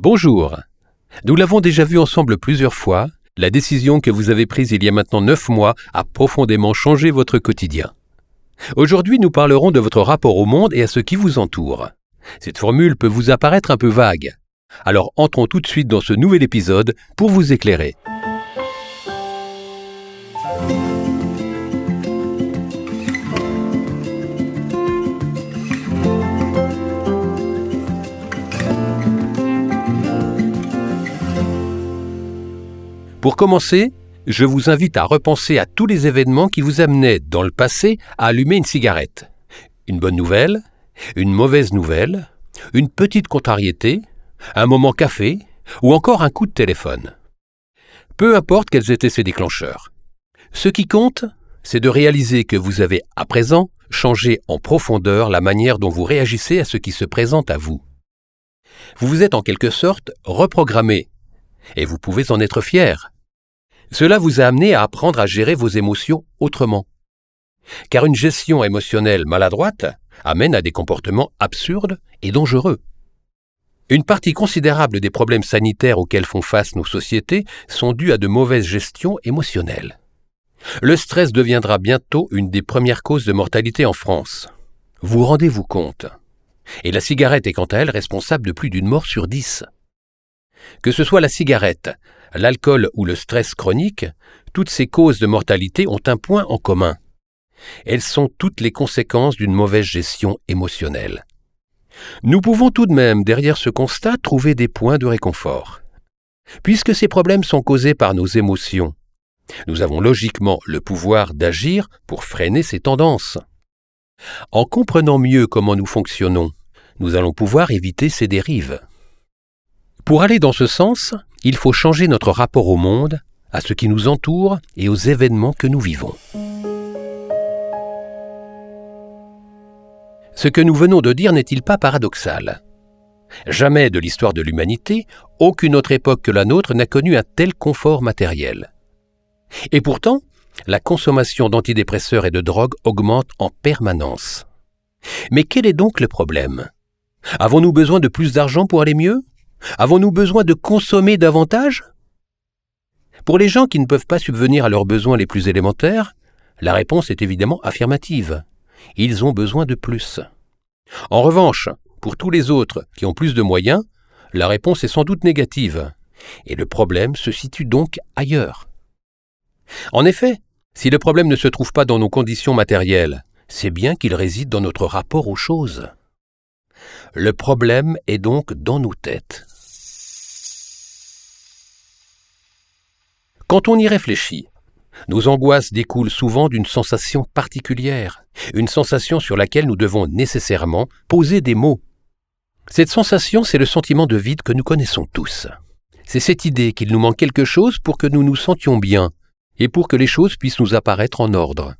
Bonjour. Nous l'avons déjà vu ensemble plusieurs fois, la décision que vous avez prise il y a maintenant neuf mois a profondément changé votre quotidien. Aujourd'hui, nous parlerons de votre rapport au monde et à ce qui vous entoure. Cette formule peut vous apparaître un peu vague. Alors entrons tout de suite dans ce nouvel épisode pour vous éclairer. Pour commencer, je vous invite à repenser à tous les événements qui vous amenaient, dans le passé, à allumer une cigarette. Une bonne nouvelle, une mauvaise nouvelle, une petite contrariété, un moment café, ou encore un coup de téléphone. Peu importe quels étaient ces déclencheurs. Ce qui compte, c'est de réaliser que vous avez, à présent, changé en profondeur la manière dont vous réagissez à ce qui se présente à vous. Vous vous êtes en quelque sorte reprogrammé, et vous pouvez en être fier. Cela vous a amené à apprendre à gérer vos émotions autrement. Car une gestion émotionnelle maladroite amène à des comportements absurdes et dangereux. Une partie considérable des problèmes sanitaires auxquels font face nos sociétés sont dus à de mauvaises gestions émotionnelles. Le stress deviendra bientôt une des premières causes de mortalité en France. Vous rendez-vous compte? Et la cigarette est quant à elle responsable de plus d'une mort sur dix. Que ce soit la cigarette, l'alcool ou le stress chronique, toutes ces causes de mortalité ont un point en commun. Elles sont toutes les conséquences d'une mauvaise gestion émotionnelle. Nous pouvons tout de même, derrière ce constat, trouver des points de réconfort. Puisque ces problèmes sont causés par nos émotions, nous avons logiquement le pouvoir d'agir pour freiner ces tendances. En comprenant mieux comment nous fonctionnons, nous allons pouvoir éviter ces dérives. Pour aller dans ce sens, il faut changer notre rapport au monde, à ce qui nous entoure et aux événements que nous vivons. Ce que nous venons de dire n'est-il pas paradoxal? Jamais de l'histoire de l'humanité, aucune autre époque que la nôtre n'a connu un tel confort matériel. Et pourtant, la consommation d'antidépresseurs et de drogues augmente en permanence. Mais quel est donc le problème? Avons-nous besoin de plus d'argent pour aller mieux? Avons-nous besoin de consommer davantage? Pour les gens qui ne peuvent pas subvenir à leurs besoins les plus élémentaires, la réponse est évidemment affirmative. Ils ont besoin de plus. En revanche, pour tous les autres qui ont plus de moyens, la réponse est sans doute négative. Et le problème se situe donc ailleurs. En effet, si le problème ne se trouve pas dans nos conditions matérielles, c'est bien qu'il réside dans notre rapport aux choses. Le problème est donc dans nos têtes. Quand on y réfléchit, nos angoisses découlent souvent d'une sensation particulière, une sensation sur laquelle nous devons nécessairement poser des mots. Cette sensation, c'est le sentiment de vide que nous connaissons tous. C'est cette idée qu'il nous manque quelque chose pour que nous nous sentions bien et pour que les choses puissent nous apparaître en ordre.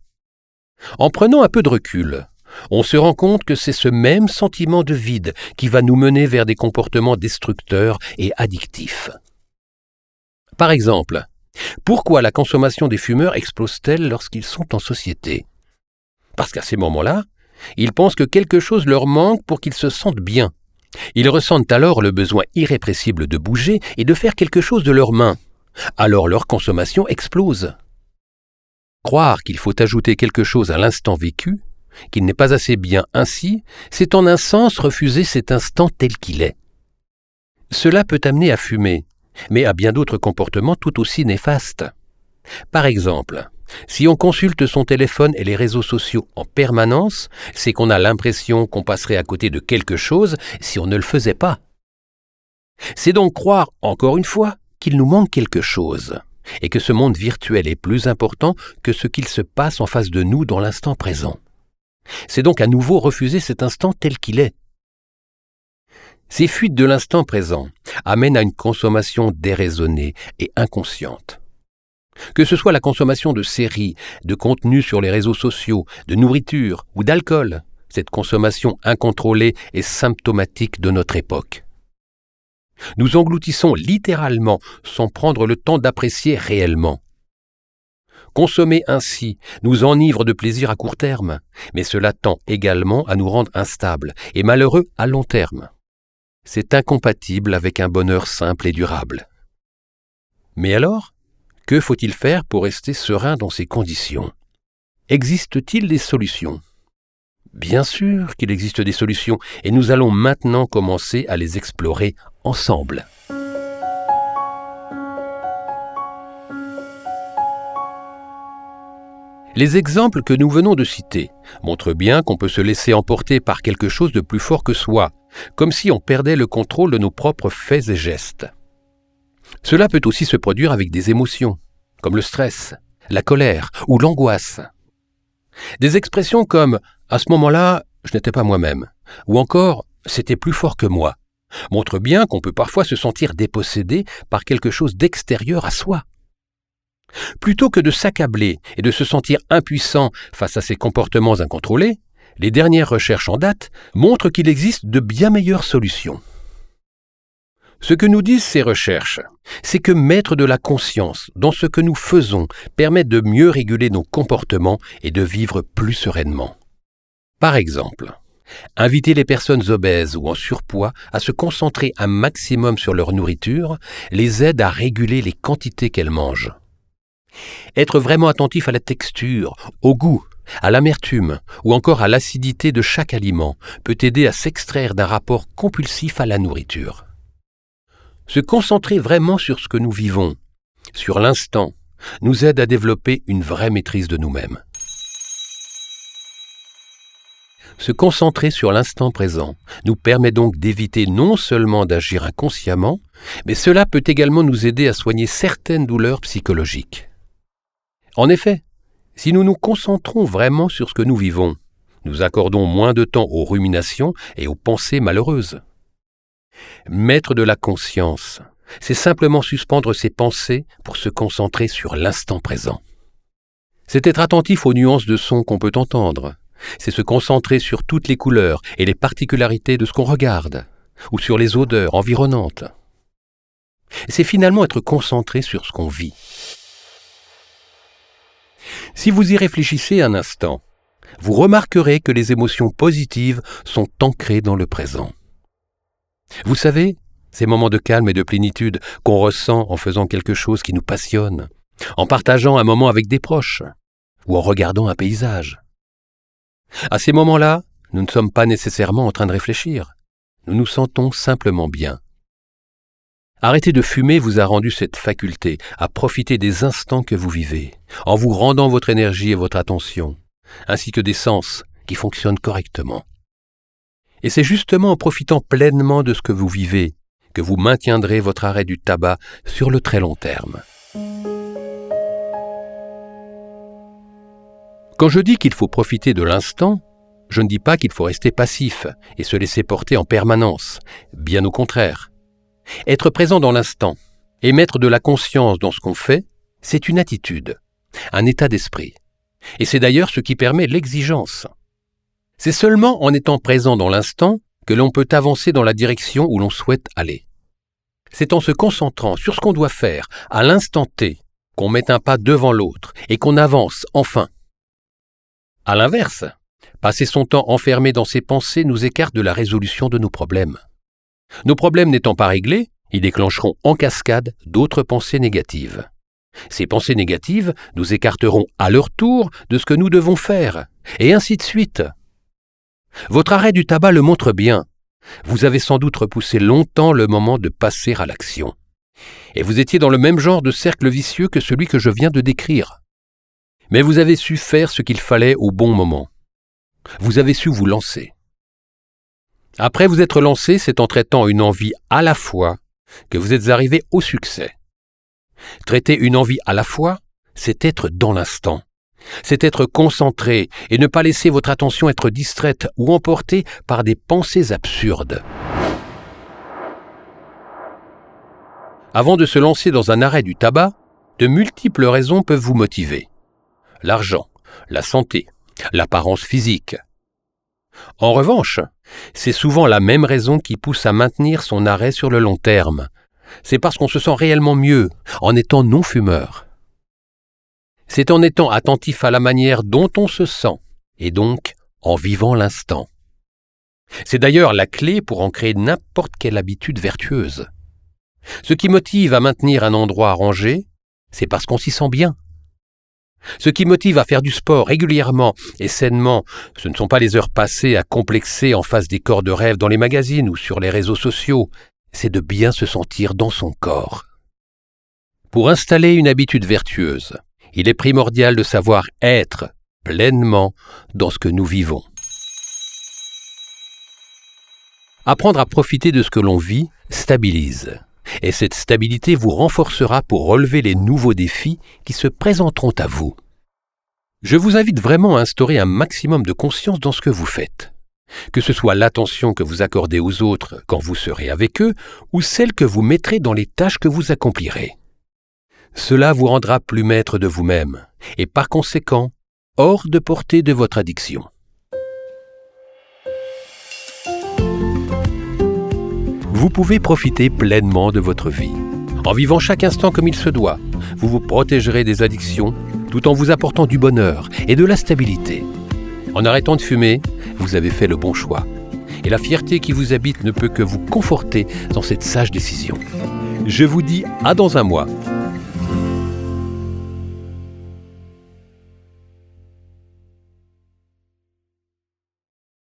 En prenant un peu de recul, on se rend compte que c'est ce même sentiment de vide qui va nous mener vers des comportements destructeurs et addictifs. Par exemple, pourquoi la consommation des fumeurs explose-t-elle lorsqu'ils sont en société? Parce qu'à ces moments-là, ils pensent que quelque chose leur manque pour qu'ils se sentent bien. Ils ressentent alors le besoin irrépressible de bouger et de faire quelque chose de leurs mains. Alors leur consommation explose. Croire qu'il faut ajouter quelque chose à l'instant vécu qu'il n'est pas assez bien ainsi, c'est en un sens refuser cet instant tel qu'il est. Cela peut amener à fumer, mais à bien d'autres comportements tout aussi néfastes. Par exemple, si on consulte son téléphone et les réseaux sociaux en permanence, c'est qu'on a l'impression qu'on passerait à côté de quelque chose si on ne le faisait pas. C'est donc croire, encore une fois, qu'il nous manque quelque chose, et que ce monde virtuel est plus important que ce qu'il se passe en face de nous dans l'instant présent. C'est donc à nouveau refuser cet instant tel qu'il est. Ces fuites de l'instant présent amènent à une consommation déraisonnée et inconsciente. Que ce soit la consommation de séries, de contenus sur les réseaux sociaux, de nourriture ou d'alcool, cette consommation incontrôlée est symptomatique de notre époque. Nous engloutissons littéralement sans prendre le temps d'apprécier réellement. Consommer ainsi nous enivre de plaisir à court terme, mais cela tend également à nous rendre instables et malheureux à long terme. C'est incompatible avec un bonheur simple et durable. Mais alors, que faut-il faire pour rester serein dans ces conditions? Existe-t-il des solutions? Bien sûr qu'il existe des solutions, et nous allons maintenant commencer à les explorer ensemble. Les exemples que nous venons de citer montrent bien qu'on peut se laisser emporter par quelque chose de plus fort que soi, comme si on perdait le contrôle de nos propres faits et gestes. Cela peut aussi se produire avec des émotions, comme le stress, la colère ou l'angoisse. Des expressions comme ⁇ à ce moment-là, je n'étais pas moi-même ⁇ ou encore ⁇ c'était plus fort que moi ⁇ montrent bien qu'on peut parfois se sentir dépossédé par quelque chose d'extérieur à soi. Plutôt que de s'accabler et de se sentir impuissant face à ces comportements incontrôlés, les dernières recherches en date montrent qu'il existe de bien meilleures solutions. Ce que nous disent ces recherches, c'est que mettre de la conscience dans ce que nous faisons permet de mieux réguler nos comportements et de vivre plus sereinement. Par exemple, inviter les personnes obèses ou en surpoids à se concentrer un maximum sur leur nourriture les aide à réguler les quantités qu'elles mangent. Être vraiment attentif à la texture, au goût, à l'amertume ou encore à l'acidité de chaque aliment peut aider à s'extraire d'un rapport compulsif à la nourriture. Se concentrer vraiment sur ce que nous vivons, sur l'instant, nous aide à développer une vraie maîtrise de nous-mêmes. Se concentrer sur l'instant présent nous permet donc d'éviter non seulement d'agir inconsciemment, mais cela peut également nous aider à soigner certaines douleurs psychologiques. En effet, si nous nous concentrons vraiment sur ce que nous vivons, nous accordons moins de temps aux ruminations et aux pensées malheureuses. Mettre de la conscience, c'est simplement suspendre ses pensées pour se concentrer sur l'instant présent. C'est être attentif aux nuances de son qu'on peut entendre. C'est se concentrer sur toutes les couleurs et les particularités de ce qu'on regarde, ou sur les odeurs environnantes. C'est finalement être concentré sur ce qu'on vit. Si vous y réfléchissez un instant, vous remarquerez que les émotions positives sont ancrées dans le présent. Vous savez, ces moments de calme et de plénitude qu'on ressent en faisant quelque chose qui nous passionne, en partageant un moment avec des proches, ou en regardant un paysage. À ces moments-là, nous ne sommes pas nécessairement en train de réfléchir, nous nous sentons simplement bien. Arrêter de fumer vous a rendu cette faculté à profiter des instants que vous vivez, en vous rendant votre énergie et votre attention, ainsi que des sens qui fonctionnent correctement. Et c'est justement en profitant pleinement de ce que vous vivez que vous maintiendrez votre arrêt du tabac sur le très long terme. Quand je dis qu'il faut profiter de l'instant, je ne dis pas qu'il faut rester passif et se laisser porter en permanence, bien au contraire. Être présent dans l'instant et mettre de la conscience dans ce qu'on fait, c'est une attitude, un état d'esprit. Et c'est d'ailleurs ce qui permet l'exigence. C'est seulement en étant présent dans l'instant que l'on peut avancer dans la direction où l'on souhaite aller. C'est en se concentrant sur ce qu'on doit faire à l'instant T qu'on met un pas devant l'autre et qu'on avance enfin. À l'inverse, passer son temps enfermé dans ses pensées nous écarte de la résolution de nos problèmes. Nos problèmes n'étant pas réglés, ils déclencheront en cascade d'autres pensées négatives. Ces pensées négatives nous écarteront à leur tour de ce que nous devons faire, et ainsi de suite. Votre arrêt du tabac le montre bien. Vous avez sans doute repoussé longtemps le moment de passer à l'action. Et vous étiez dans le même genre de cercle vicieux que celui que je viens de décrire. Mais vous avez su faire ce qu'il fallait au bon moment. Vous avez su vous lancer. Après vous être lancé, c'est en traitant une envie à la fois que vous êtes arrivé au succès. Traiter une envie à la fois, c'est être dans l'instant. C'est être concentré et ne pas laisser votre attention être distraite ou emportée par des pensées absurdes. Avant de se lancer dans un arrêt du tabac, de multiples raisons peuvent vous motiver. L'argent, la santé, l'apparence physique, en revanche, c'est souvent la même raison qui pousse à maintenir son arrêt sur le long terme. C'est parce qu'on se sent réellement mieux en étant non-fumeur. C'est en étant attentif à la manière dont on se sent, et donc en vivant l'instant. C'est d'ailleurs la clé pour ancrer n'importe quelle habitude vertueuse. Ce qui motive à maintenir un endroit rangé, c'est parce qu'on s'y sent bien. Ce qui motive à faire du sport régulièrement et sainement, ce ne sont pas les heures passées à complexer en face des corps de rêve dans les magazines ou sur les réseaux sociaux, c'est de bien se sentir dans son corps. Pour installer une habitude vertueuse, il est primordial de savoir être pleinement dans ce que nous vivons. Apprendre à profiter de ce que l'on vit stabilise. Et cette stabilité vous renforcera pour relever les nouveaux défis qui se présenteront à vous. Je vous invite vraiment à instaurer un maximum de conscience dans ce que vous faites. Que ce soit l'attention que vous accordez aux autres quand vous serez avec eux, ou celle que vous mettrez dans les tâches que vous accomplirez. Cela vous rendra plus maître de vous-même, et par conséquent, hors de portée de votre addiction. Vous pouvez profiter pleinement de votre vie. En vivant chaque instant comme il se doit, vous vous protégerez des addictions tout en vous apportant du bonheur et de la stabilité. En arrêtant de fumer, vous avez fait le bon choix. Et la fierté qui vous habite ne peut que vous conforter dans cette sage décision. Je vous dis à dans un mois